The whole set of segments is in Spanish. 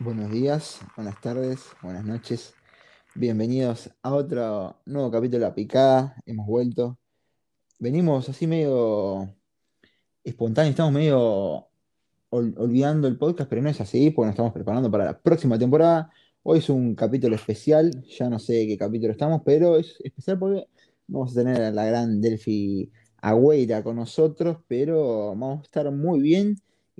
Buenos días, buenas tardes, buenas noches. Bienvenidos a otro nuevo capítulo de La Picada. Hemos vuelto. Venimos así medio espontáneos, estamos medio ol- olvidando el podcast, pero no es así, porque nos estamos preparando para la próxima temporada. Hoy es un capítulo especial, ya no sé qué capítulo estamos, pero es especial porque vamos a tener a la gran Delphi Agüera con nosotros, pero vamos a estar muy bien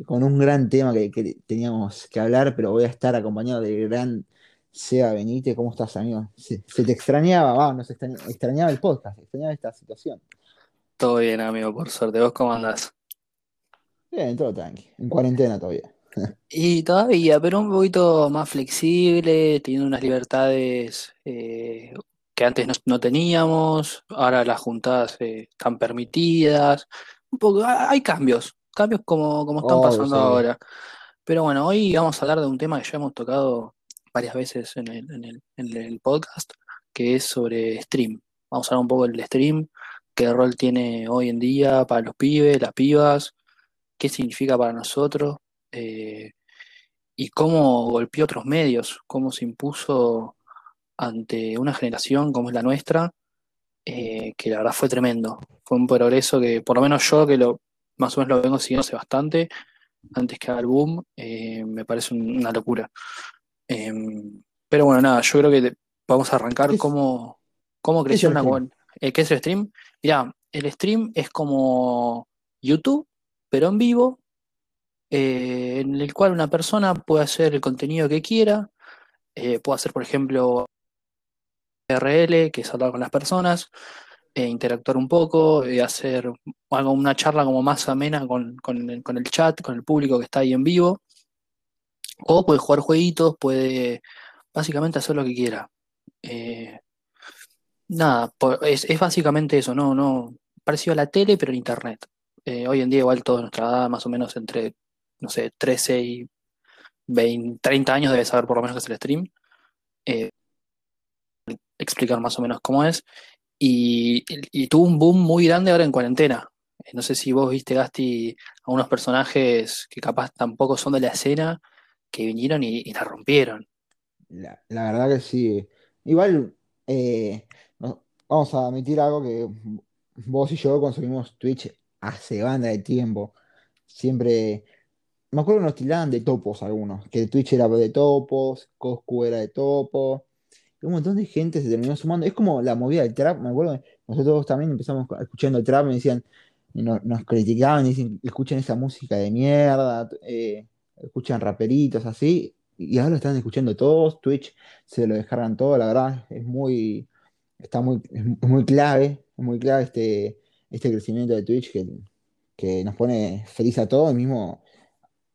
con un gran tema que, que teníamos que hablar, pero voy a estar acompañado del gran Seba Benítez. ¿Cómo estás, amigo? Se, se te extrañaba, va, nos extraña- extrañaba el podcast, extrañaba esta situación. Todo bien, amigo, por suerte. ¿Vos cómo andás? Bien, todo tranqui, en cuarentena todavía. Y todavía, pero un poquito más flexible, teniendo unas libertades eh, que antes no, no teníamos. Ahora las juntadas eh, están permitidas. Un poco, ha- hay cambios, cambios como, como están pasando sí. ahora. Pero bueno, hoy vamos a hablar de un tema que ya hemos tocado varias veces en el, en el, en el podcast, que es sobre stream. Vamos a hablar un poco del stream, qué rol tiene hoy en día para los pibes, las pibas, qué significa para nosotros, eh, y cómo golpeó otros medios, cómo se impuso ante una generación como es la nuestra, eh, que la verdad fue tremendo. Fue un progreso que, por lo menos yo, que lo más o menos lo vengo siguiendo hace bastante, antes que haga el boom, eh, me parece un- una locura. Eh, pero bueno, nada, yo creo que te- vamos a arrancar ¿Qué es, cómo, cómo creció una... con- eh, ¿qué es el stream? Mirá, el stream es como YouTube, pero en vivo, eh, en el cual una persona puede hacer el contenido que quiera, eh, puede hacer, por ejemplo, RL, que es hablar con las personas, eh, interactuar un poco, eh, hacer algo, una charla como más amena con, con el, chat, con el público que está ahí en vivo, o puede jugar jueguitos, puede básicamente hacer lo que quiera. Eh, nada, es, es básicamente eso, no, no, parecido a la tele, pero en internet. Eh, hoy en día igual toda nuestra edad, más o menos entre, no sé, 13 y 20, 30 años debe saber por lo menos qué es el stream. Explicar más o menos cómo es. Y, tuvo un boom muy grande ahora en cuarentena. Eh, No sé si vos viste, Gasti, a unos personajes que capaz tampoco son de la escena, que vinieron y, la rompieron. La, verdad que sí. Igual, eh, vamos a admitir algo que vos y yo consumimos Twitch hace banda de tiempo. Siempre, me acuerdo que nos tildaban de topos algunos, que Twitch era de topos, Coscu era de topo, un montón de gente se terminó sumando. Es como la movida del trap, me acuerdo nosotros también empezamos escuchando trap, me decían, nos criticaban, dicen, escuchen esa música de mierda, eh, escuchan raperitos así, y ahora lo están escuchando todos, Twitch se lo descargan todo, la verdad, es muy, está muy, es muy clave, es muy clave este, este crecimiento de Twitch que, que nos pone feliz a todos, mismo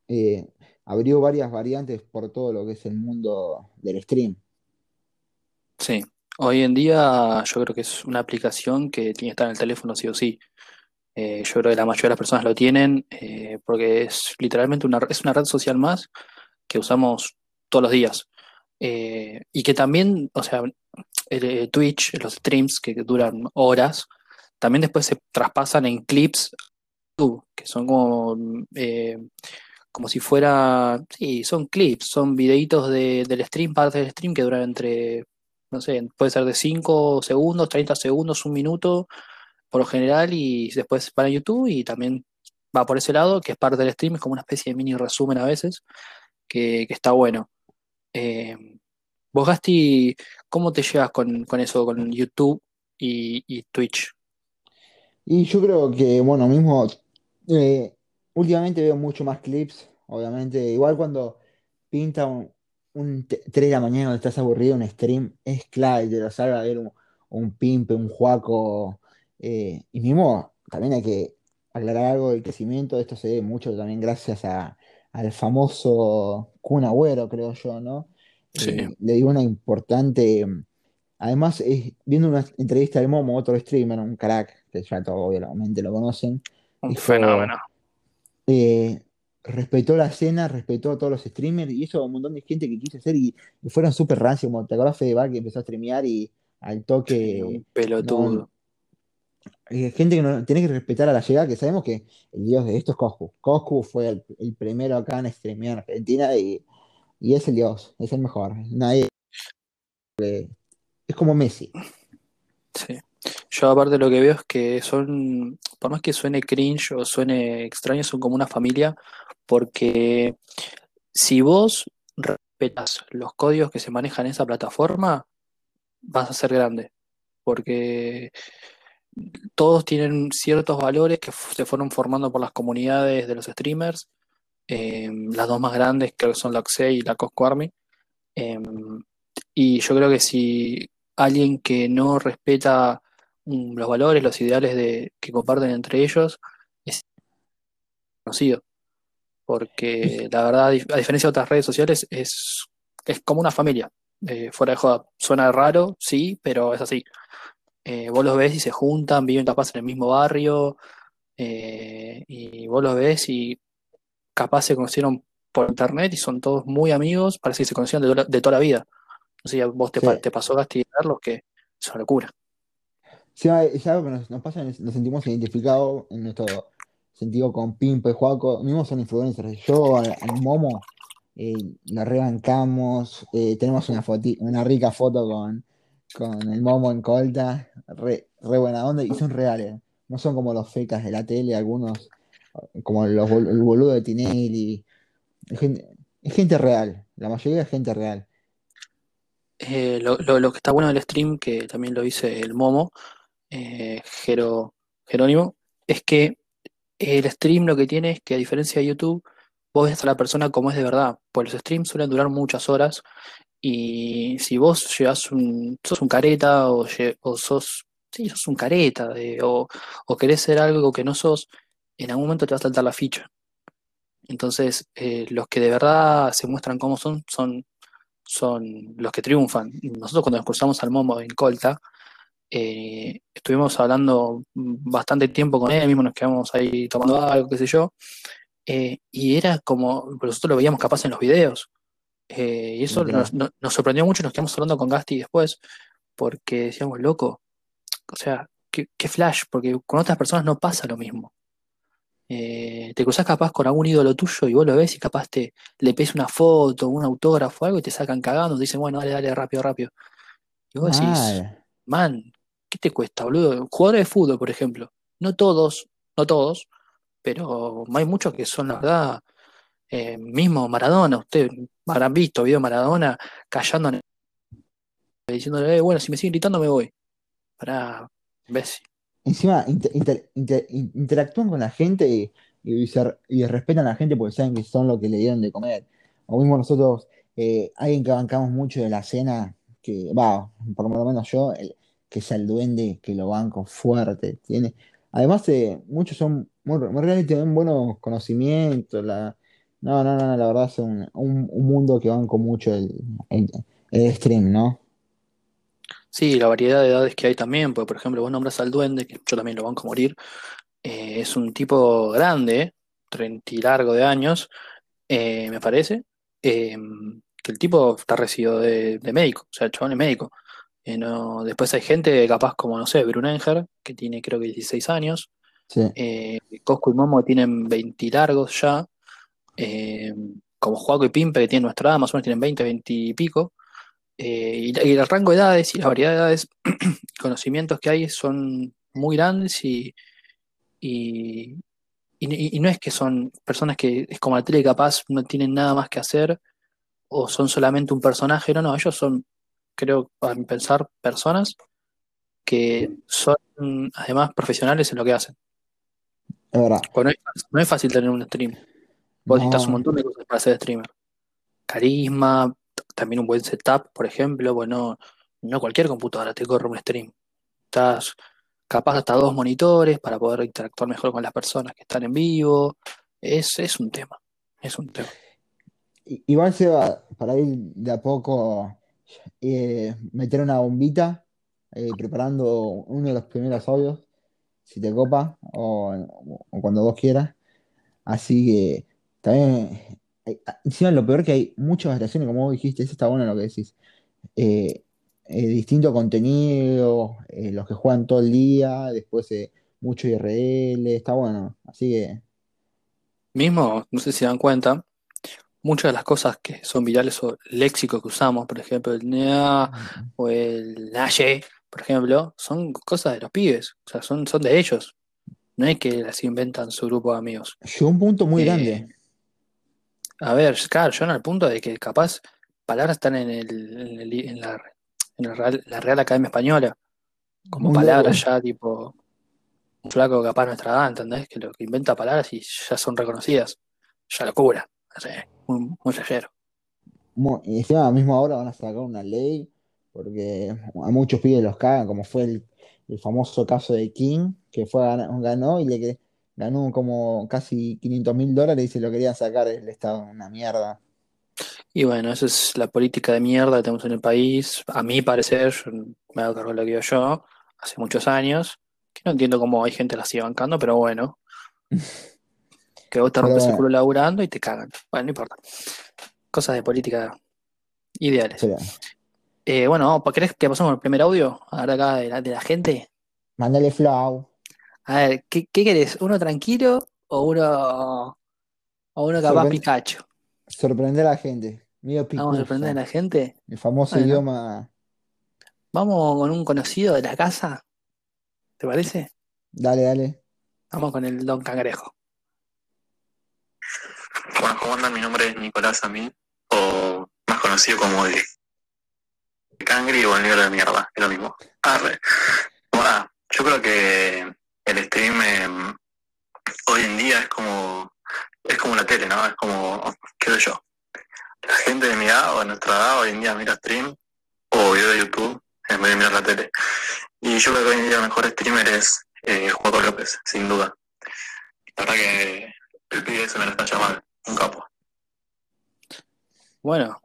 eh, abrió varias variantes por todo lo que es el mundo del stream. Sí, hoy en día yo creo que es una aplicación que tiene que estar en el teléfono sí o sí. Eh, yo creo que la mayoría de las personas lo tienen eh, porque es literalmente una, es una red social más que usamos todos los días. Eh, y que también, o sea, el, Twitch, los streams que duran horas, también después se traspasan en clips que son como, eh, como si fuera, sí, son clips, son videitos de, del stream, parte del stream que duran entre, no sé, puede ser de 5 segundos, 30 segundos, un minuto, por lo general, y después van a YouTube y también va por ese lado, que es parte del stream, es como una especie de mini resumen a veces, que, que está bueno. Eh, vos, Gasti, ¿cómo te llevas con, con eso, con YouTube y, y Twitch? Y yo creo que, bueno, mismo, eh, últimamente veo mucho más clips, obviamente, igual cuando pinta un, un t- 3 de la mañana cuando estás aburrido, un stream, es clave, te lo salga a ver un, un pimpe, un juaco, eh, y mismo también hay que aclarar algo del crecimiento, esto se debe mucho también gracias a, al famoso Kun Agüero, creo yo, ¿no? Sí, Eh, le dio una importante... Además, es- viendo una entrevista de Momo, otro streamer, un crack, que ya todos obviamente lo conocen, un dijo, fenómeno. eh, respetó la escena, respetó a todos los streamers y hizo un montón de gente que quiso hacer y, y fueron súper rancios, como te acordás Fedeval que empezó a streamear y al toque, un no, pelotudo. eh, gente que no tiene que respetar a la llegada, que sabemos que el dios de esto es Coscu. Coscu fue el, el primero acá en streamear en Argentina y y es el dios, es el mejor. Nadie. Es como Messi. Sí. Yo aparte lo que veo es que son, por más que suene cringe o suene extraño, son como una familia, porque si vos respetas los códigos que se manejan en esa plataforma, vas a ser grande, porque todos tienen ciertos valores que se fueron formando por las comunidades de los streamers, eh, las dos más grandes que son la Oxey y la Cosco Army, eh, y yo creo que si alguien que no respeta los valores, los ideales de, que comparten entre ellos, es conocido. Porque la verdad, a diferencia de otras redes sociales, es, es como una familia. Eh, fuera de joda, suena raro, sí, pero es así. Eh, vos los ves y se juntan, viven capaz en el mismo barrio, eh, y vos los ves y capaz se conocieron por internet y son todos muy amigos, parece que se conocían de, de toda la vida. No sé si a vos te, Sí. te pasó castigarlos, que es una locura. Sí, es algo que nos, nos pasa, nos sentimos identificados en nuestro sentido con Pimpa y Juaco, mismos son influencers. Yo al, Momo eh, lo rebancamos, eh, tenemos una una rica foto con, con el Momo en Colta, re, buena onda, y son reales, no son como los fecas de la tele, algunos, como los, el boludo de Tinelli, es gente, es gente real, la mayoría es gente real. Eh, lo, lo- lo que está bueno del stream, que también lo dice el Momo, eh, Jerónimo, es que el stream lo que tiene es que a diferencia de YouTube, vos ves a la persona como es de verdad, pues los streams suelen durar muchas horas y si vos llevas un, sos un careta o, o sos, sí, sos un careta o, o querés ser algo que no sos, en algún momento te va a saltar la ficha. Entonces, eh, los que de verdad se muestran cómo son, son, son los que triunfan. Nosotros cuando nos cruzamos al Momo en Colta, eh, estuvimos hablando bastante tiempo con él, mismo nos quedamos ahí tomando algo, qué sé yo, eh, y era como, nosotros lo veíamos capaz en los videos, eh, y eso nos, nos- nos sorprendió mucho, nos quedamos hablando con Gasti después, porque decíamos, loco, o sea, qué, qué flash, porque con otras personas no pasa lo mismo. Te cruzás capaz con algún ídolo tuyo y vos lo ves y capaz te le pesa una foto, un autógrafo, algo y te sacan cagando, te dicen, bueno, dale, dale, rápido, rápido. Y vos decís, man, ¿qué te cuesta, boludo? Jugadores de fútbol, por ejemplo. No todos, no todos, pero hay muchos que son, la verdad, eh, mismo Maradona, ustedes habrán visto video de Maradona callando, en el- diciéndole, "Eh, bueno, si me siguen gritando me voy. Para, imbécil. Encima inter- inter- inter- in- interactúan con la gente y, y se- y respetan a la gente porque saben que son lo que le dieron de comer. O mismo nosotros, eh, alguien que bancamos mucho de la cena, que va, por lo menos yo, el- que es el duende, que lo banco fuerte. Tiene, además, eh, muchos son muy, muy reales, tienen buenos conocimientos. La, no, no, no, la verdad es un, un- un mundo que banco mucho el, el, el stream, ¿no? Sí, la variedad de edades que hay también, porque por ejemplo vos nombras al duende, que yo también lo banco a morir, eh, es un tipo grande, treinta y largo de años, eh, me parece, eh, que el tipo está recibido de, de médico, o sea, el chabón es médico. Eh, no- después hay gente capaz como, no sé, Brunenger, que tiene creo que 16 años, Sí. eh, Cosco y Momo tienen 20 y largos ya, eh, como Juaco y Pimpe que tienen nuestra edad, más o menos tienen 20, 20 y pico. Y, el rango de edades y la variedad de edades, conocimientos que hay son muy grandes y, y, y- y no es que son personas que es como la tele capaz no tienen nada más que hacer o son solamente un personaje, no, no, ellos son, creo, a mi pensar, personas que son además profesionales en lo que hacen. Es verdad. No es, no es fácil tener un stream. Vos necesitas un No. montón de cosas para ser streamer. Carisma, también un buen setup, por ejemplo. Bueno, no cualquier computadora te corre un stream. Estás capaz hasta dos monitores para poder interactuar mejor con las personas que están en vivo. Es, es un tema. Es un tema. Igual se va para ir de a poco eh, meter una bombita, eh, preparando uno de los primeros audios, si te copa, o, cuando vos quieras. Así que también, eh, encima lo peor que hay muchas variaciones, como vos dijiste, eso está bueno lo que decís. Eh, distinto contenido, los que juegan todo el día, después mucho IRL, está bueno. Así que, Mismo, no sé si dan cuenta, muchas de las cosas que son virales o léxico que usamos, por ejemplo, el NEA o el Naye, por ejemplo, son cosas de los pibes, o sea, son, son de ellos. No es que las inventan su grupo de amigos. Llegó un punto muy Eh, grande. A ver, claro, yo en el punto de que capaz palabras están en el, en el- en la, en el Real, la Real Academia Española, como Muy palabras ya tipo un flaco capaz nuestra edad, ¿entendés? Que lo que inventa palabras y ya son reconocidas. Ya locura. No sé, muy, muy Y encima mismo ahora van a sacar una ley porque a muchos pibes los cagan, como fue el, el famoso caso de King, que fue ganó y le ganó como casi 500 mil dólares y se lo querían sacar del Estado, una mierda. Y bueno, esa es la política de mierda que tenemos en el país. A mi parecer, yo me hago cargo de lo que digo yo, hace muchos años, que no entiendo cómo hay gente que la sigue bancando, pero bueno, que vos te rompes el culo laburando y te cagan. Bueno, no importa. Cosas de política ideales. Eh, bueno, ¿pa- ¿querés que pasemos al primer audio? Ahora acá de la, de la gente. mandale flow, A ver, ¿qué, qué querés? ¿Uno tranquilo o uno, o uno capaz sorpre- Pikachu? sorprender a la gente. Medio Vamos a sorprender a la gente. el famoso Bueno, idioma. vamos con un conocido de la casa, ¿te parece? Dale, dale. Vamos con el Don Cangrejo. Bueno, ¿cómo andan? Mi nombre es Nicolás Amí, o más conocido como el Cangri o el negro de mierda, es lo mismo. Arre. Bueno, yo creo que el stream eh, hoy en día es como es como la tele, ¿no? Es como, qué sé yo, la gente de mi edad o de nuestra edad hoy en día mira stream o video de YouTube en vez de mirar la tele. Y yo creo que hoy en día el mejor streamer es eh, Juaco López, sin duda. La verdad que el pibe se me la está llamando, un capo. Bueno,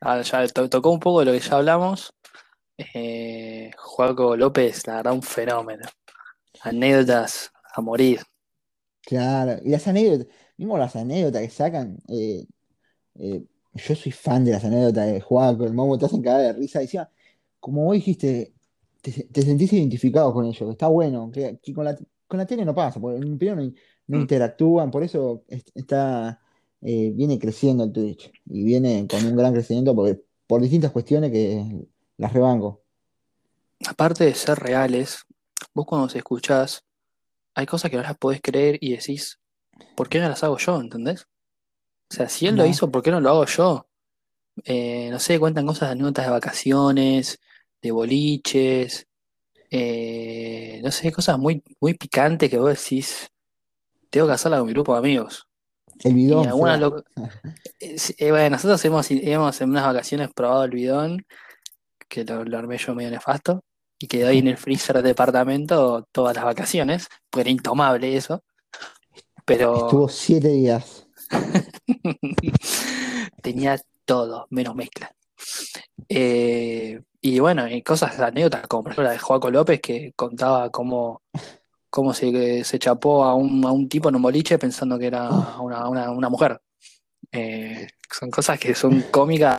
ah, ya to- tocó un poco de lo que ya hablamos. Eh, Joaco López, la verdad, un fenómeno. Anécdotas a morir. Claro, y las anécdotas, mismo las anécdotas que sacan, eh, eh, yo soy fan de las anécdotas de Juaco, el Momo, te hacen cagar de risa. Decía, como vos dijiste, te, te sentís identificado con ellos, que está bueno, que, que con la, con la tele no pasa, porque en primero no, no Mm. interactúan, por eso es- está, eh, viene creciendo el Twitch y viene con un gran crecimiento porque, por distintas cuestiones que las rebanco. Aparte de ser reales, vos cuando se escuchás, hay cosas que no las podés creer y decís, ¿por qué no las hago yo? ¿Entendés? O sea, si él lo hizo, ¿por qué no lo hago yo? Eh, no sé, cuentan cosas de anécdotas de vacaciones, de boliches, eh, no sé, cosas muy, muy picantes que vos decís, tengo que hacerla con mi grupo de amigos. El bidón lo... eh, eh, bueno, nosotros hemos, hemos en unas vacaciones probado el bidón, que lo, lo armé yo medio nefasto, y quedó ahí en el freezer del departamento todas las vacaciones, porque era intomable eso, pero Estuvo siete días. tenía todo, menos mezcla. Eh, y bueno, y cosas, anécdotas, como por ejemplo la de Joaco López, que contaba cómo, cómo se, se chapó a un, a un tipo en un boliche pensando que era Oh, una, una, una mujer. Eh, son cosas que son cómicas,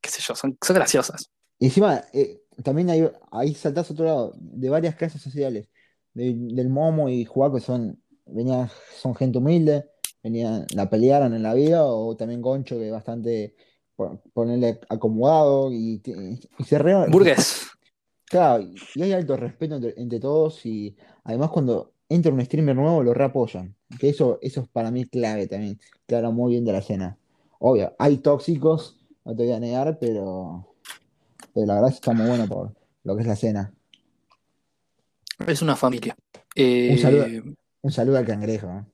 qué sé yo, son, son graciosas. Y encima, eh, también hay, ahí saltás a otro lado, de varias clases sociales. De- del Momo y Juaco son, venían, son gente humilde, venían, la pelearon en la vida, o también Goncho, que es bastante po- ponerle acomodado, y, y se re- Burgués. Claro, y hay alto respeto entre, entre todos, y además cuando entra un streamer nuevo lo reapoyan. Que eso, eso es para mí clave también, que habla muy bien de la escena. Obvio, hay tóxicos, no te voy a negar, pero, pero la verdad es que está muy bueno por lo que es la escena. Es una familia. Un saludo, Eh, un saludo al cangrejo. ¿eh?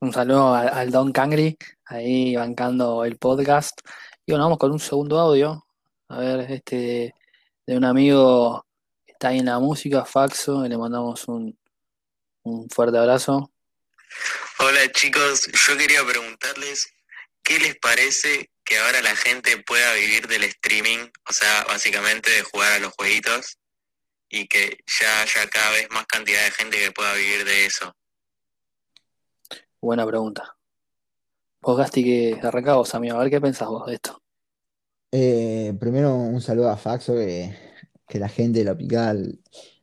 un saludo al, al Don Cangri, ahí bancando el podcast. Y bueno, vamos con un segundo audio. A ver, este de un amigo que está ahí en la música, Faxo, y le mandamos un, un fuerte abrazo. Hola chicos, yo quería preguntarles qué les parece que ahora la gente pueda vivir del streaming, o sea, básicamente de jugar a los jueguitos y que ya haya cada vez más cantidad de gente que pueda vivir de eso. Buena pregunta. Vos, Gasti, que arrancá vos, amigo, a ver qué pensás vos de esto. Eh, primero un saludo a Faxo, que, la gente de la picada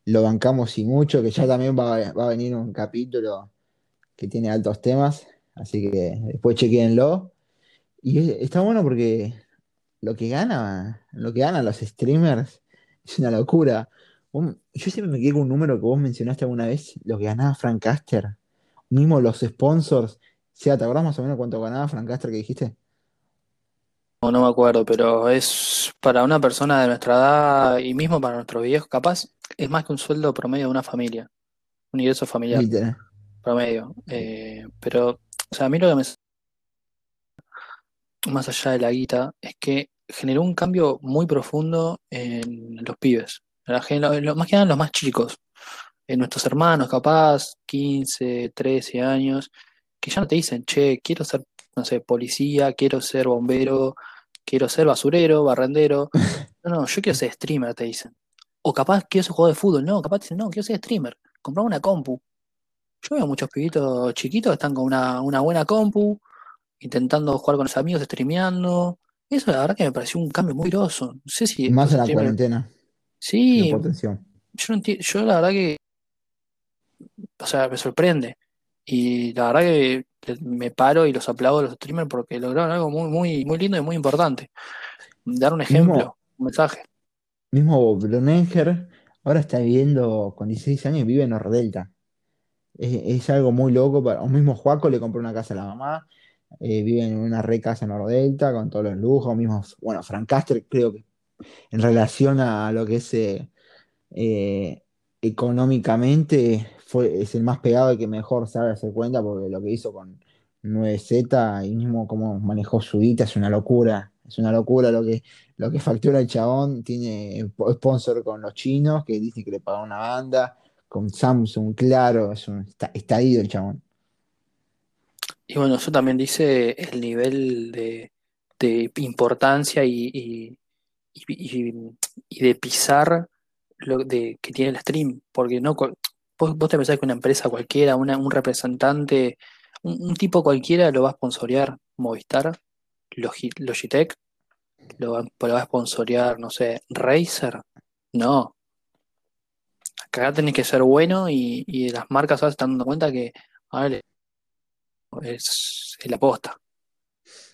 lo bancamos y mucho, que ya también va, va a venir un capítulo que tiene altos temas. Así que después chequenlo. Y es- está bueno porque lo que gana, lo que ganan los streamers es una locura. Yo siempre me quedé con un número que vos mencionaste alguna vez, lo que ganaba Frank Caster. Mismo los sponsors. O sea, ¿te acordás más o menos cuánto ganaba Frank Caster que dijiste? No, me acuerdo, pero es para una persona de nuestra edad y mismo para nuestros viejos, capaz es más que un sueldo promedio de una familia, un ingreso familiar Literal. promedio. Eh, pero, o sea, a mí lo que me más allá de la guita es que generó un cambio muy profundo en los pibes, en lo- más que nada en los más chicos, en nuestros hermanos, capaz 15, 13 años, que ya no te dicen, che, quiero ser, no sé, policía, quiero ser bombero, quiero ser basurero, barrendero. No, no, yo quiero ser streamer, te dicen. O capaz quiero ser jugador de fútbol, no, capaz te dicen, no, quiero ser streamer, comprar una compu. Yo veo muchos pibitos chiquitos que están con una, una buena compu, intentando jugar con los amigos, streameando. Eso la verdad que me pareció un cambio muy groso. No sé si Más en la cuarentena. Sí, yo yo la verdad que, o sea, me sorprende. Y la verdad que me paro y los aplaudo a los streamers porque lograron algo muy, muy, muy lindo y muy importante. Dar un ejemplo, Mismo- un mensaje. Mismo Blonenger ahora está viviendo con 16 años y vive en Nordelta. Es, es algo muy loco. Para, o mismo Juaco le compró una casa a la mamá. eh, vive en una re casa en Nordelta con todos los lujos. Mismo, bueno, Frank Caster creo que en relación a lo que es eh, eh, económicamente es el más pegado y que mejor sabe hacer cuenta porque lo que hizo con 9Z y mismo cómo manejó su guita es una locura. Es una locura lo que, lo que factura el chabón. Tiene sponsor con los chinos que dicen que le paga una banda, con Samsung, claro, está, está ido el chabón. Y bueno, eso también dice el nivel de, de importancia y, y, y- y- de pisar lo de, que tiene el stream. Porque no vos, vos te pensás que una empresa cualquiera, una- un representante, un, un tipo cualquiera lo va a sponsorear Movistar, Logi- Logitech, lo va, lo va a sponsorear, no sé, Razer. No. Acá tenés que ser bueno y, y las marcas ahora se están dando cuenta que a ver, es, es la posta.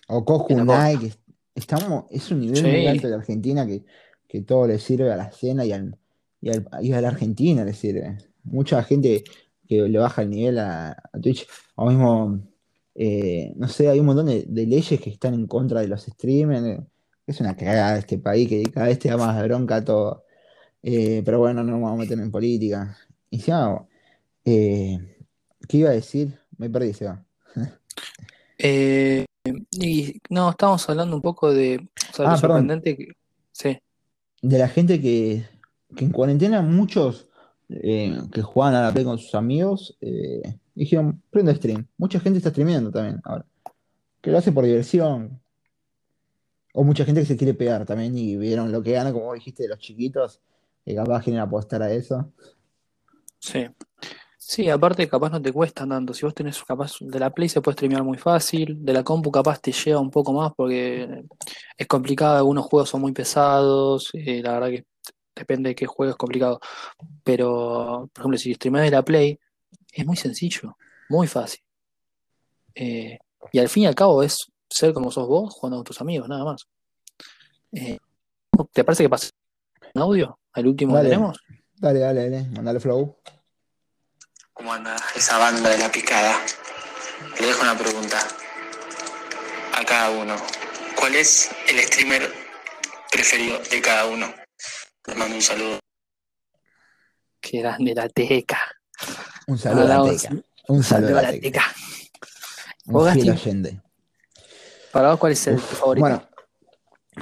O la Nike, estamos, es un nivel Sí. muy alto de Argentina que, que todo le sirve a la escena y, al, y, al- y a la Argentina le sirve. Mucha gente que le baja el nivel a, a Twitch, o mismo, eh, no sé, hay un montón de, de leyes que están en contra de los streamers. Es una cagada este país que cada vez te da más bronca a todo. Eh, pero bueno, no nos vamos a meter en política. Y ya, eh, ¿qué iba a decir? Me perdí, Seba. Eh, y no, estábamos hablando un poco de, o sea, Ah, sorprendente que, sí, de la gente que, que en cuarentena muchos eh, que juegan a la Play con sus amigos eh, dijeron, prendo stream. Mucha gente está streameando también ahora. Que lo hace por diversión. O mucha gente que se quiere pegar también y vieron lo que gana, como dijiste, de los chiquitos, que capaz quieren apostar a eso. sí. Sí, aparte capaz no te cuesta tanto. Si vos tenés capaz de la Play se puede streamear muy fácil, de la compu capaz te lleva un poco más porque es complicado, algunos juegos son muy pesados, eh, la verdad que depende de qué juego es complicado. Pero, por ejemplo, si streameas de la Play, es muy sencillo, muy fácil. Eh, y al fin y al cabo es ser como sos vos jugando con tus amigos, nada más. Eh, ¿te parece que pase un audio? ¿El último que tenemos? Dale, dale, dale, mandale flow. ¿Cómo anda esa banda de la picada? Le dejo una pregunta a cada uno. ¿Cuál es el streamer preferido de cada uno? Les mando un saludo. Qué grande la teca. Un saludo a la teca. Un saludo a la teca. teca. Un fiel oyente. Para vos, ¿cuál es el favorito? Bueno,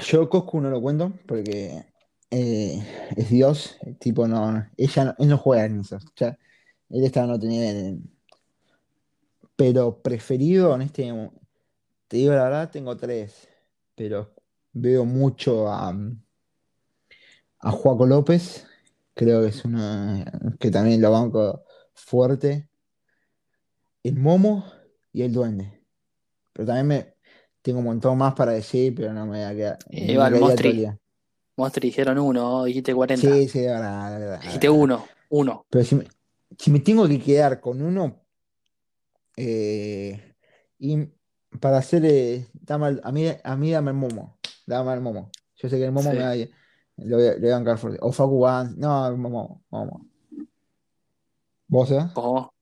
yo Coscu no lo cuento porque eh, es Dios, el tipo no, ella no- él no juega en eso, ya, él está no tenía pero preferido en este, te digo la verdad, tengo tres, pero veo mucho a, a Juaco López, creo que es una, que también lo banco fuerte, el Momo y el Duende, pero también me, tengo un montón más para decir, pero no me voy a quedar. Eh, me va el Mostri. Monstri dijeron uno, dijiste 40. Sí, sí, de verdad, verdad. Dijiste uno, uno. Pero si me, si me tengo que quedar con uno, eh, Y para hacer, eh, dame a mí, a mí dame el momo. Dame el momo. Yo sé que el momo Sí. me da, le voy a, le voy a bancar. O Facu One. No, momo, momo. ¿Vos, eh? Ojo.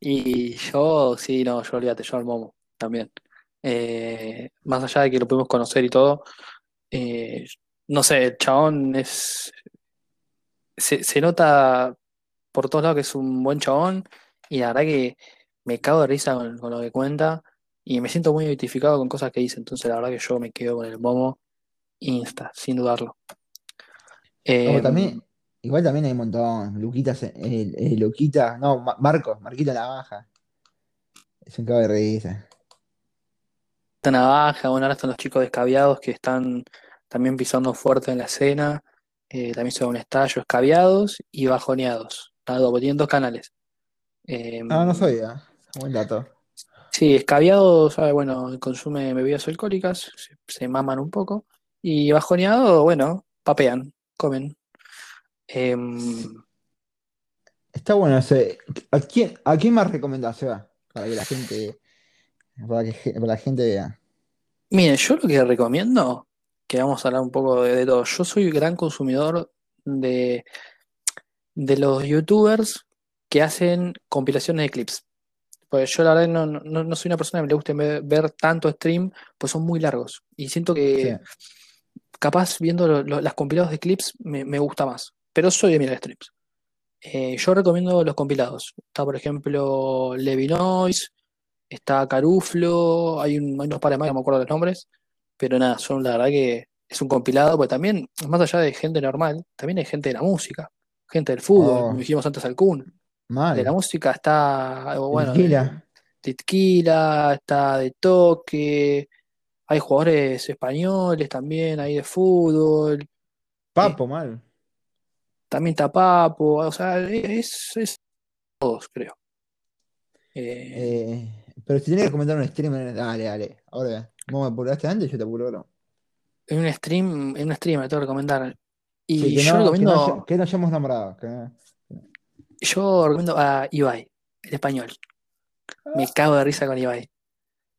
Y yo, sí, no, yo olvídate, yo al Momo también. Eh, más allá de que lo pudimos conocer y todo, eh, no sé, el chabón es. Se, se nota por todos lados que es un buen chabón y la verdad que me cago de risa con, con lo que cuenta y me siento muy identificado con cosas que dice, entonces la verdad que yo me quedo con el Momo Insta, sin dudarlo. También, igual también hay un montón. Luquitas, eh, eh, Luquita, no, Ma- Marcos, Marquito la baja. Es un cago de risa. navaja, bueno, ahora están los chicos descaviados que están también pisando fuerte en la escena. Eh, también se ve un estallo, escaviados y bajoneados. Está do- tienen dos canales. Eh, Ah, no sabía. Buen dato. sí, escaviados, sabe, bueno, consume bebidas alcohólicas, se, se maman un poco. Y bajoneado, bueno, papean, comen. Em, Está bueno ese. ¿A quién, a quién más recomendás, Seba? Para que la gente, para que para la gente vea. Miren, yo lo que recomiendo, que vamos a hablar un poco de, de todo, yo soy gran consumidor de, de los youtubers que hacen compilaciones de clips. Pues yo la verdad no, no, no soy una persona que me le guste ver, ver tanto stream, pues son muy largos. Y siento Sí. Capaz viendo lo- lo- las compilados de clips me, me gusta más. Pero soy de mirar streams. Eh, yo recomiendo los compilados. Está, por ejemplo, Levinois, está Caruflo, hay, un, hay unos pares más, no me acuerdo los nombres, pero nada, son la verdad que es un compilado, porque también, más allá de gente normal, también hay gente de la música, gente del fútbol, Oh. como dijimos antes al Kun. De la música está, bueno, de, Tequila. de Tequila, está de Toque, hay jugadores españoles también, hay de fútbol, Papo, mal. también está Papo, o sea, es, es todos, creo. Eh, Eh, pero si tienes que comentar un streamer, dale, dale. Ahora, vos me apuraste antes, yo te apuro ahora. En un stream, en un stream me tengo que recomendar. Y Sí, que yo no, que recomiendo, no, que no hayamos nombrado. que no- yo recomiendo a Ibai, el español. Me cago de risa con Ibai.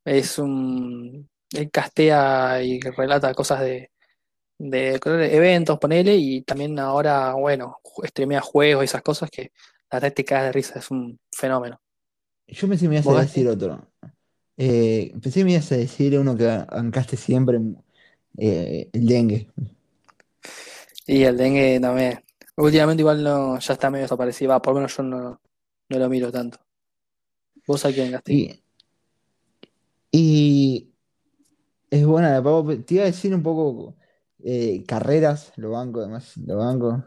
Es un, él castea y relata cosas de, de eventos, ponele, y también ahora, bueno, streamea juegos y esas cosas que la verdad te cagas de risa, es un fenómeno. Yo pensé que me ibas ¿Vos, a decir otro. Eh, pensé que me ibas a decir uno que bancaste siempre, eh, el dengue. Y el dengue también. Últimamente igual no, ya está medio desaparecido, va, por lo menos yo no, no lo miro tanto. ¿Vos a quién, Gasti? Y, y es buena, Pau, te iba a decir un poco eh, carreras, lo banco, además, lo banco.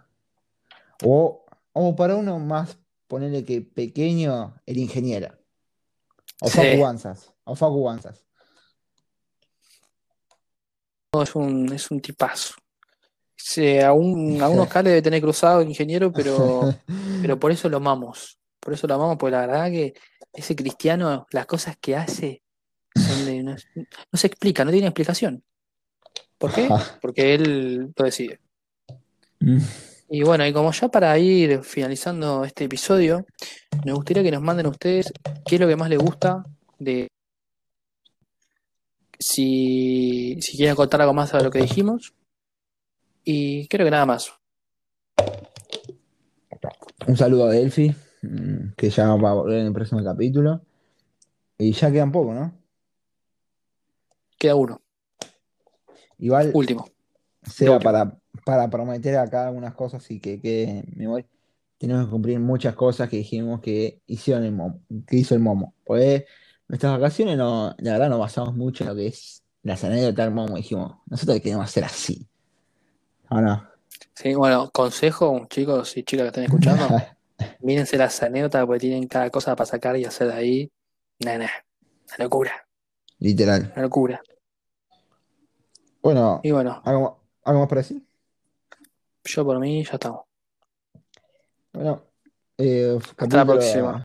O, o para uno más, ponerle que pequeño, el ingeniero. O Sí. Facu Wanzas. O Facu Wanzas. No, es un, es un tipazo. Sí, aún, a unos K le debe tener cruzado el ingeniero, pero, pero por eso lo amamos. Por eso lo amamos, porque la verdad que ese cristiano, las cosas que hace, no, no se explica, no tiene explicación. ¿Por qué? Porque él lo decide. Mm. Y bueno, y como ya para ir finalizando este episodio, me gustaría que nos manden ustedes qué es lo que más les gusta de si, si quieren contar algo más de lo que dijimos. Y creo que nada más. Un saludo a Delphi, mm, que ya va a volver en el próximo capítulo. Y ya quedan poco, ¿no? Queda uno, Igual, último. Seba, último. para, para prometer acá algunas cosas y que, que me voy, tenemos que cumplir muchas cosas que dijimos que hicieron el momo, que hizo el momo. Pues nuestras vacaciones no, la verdad no basamos mucho en lo que es las anécdotas del momo. Dijimos, nosotros queremos hacer así. Ahora. Sí, bueno, consejo, chicos y chicas que estén escuchando, mírense las anécdotas porque tienen cada cosa para sacar y hacer de ahí. Nah, una locura, Literal. una locura. Bueno, Y bueno, ¿algo, algo más para decir? yo por mí ya estamos. Bueno, eh, Hasta la capítulo próxima.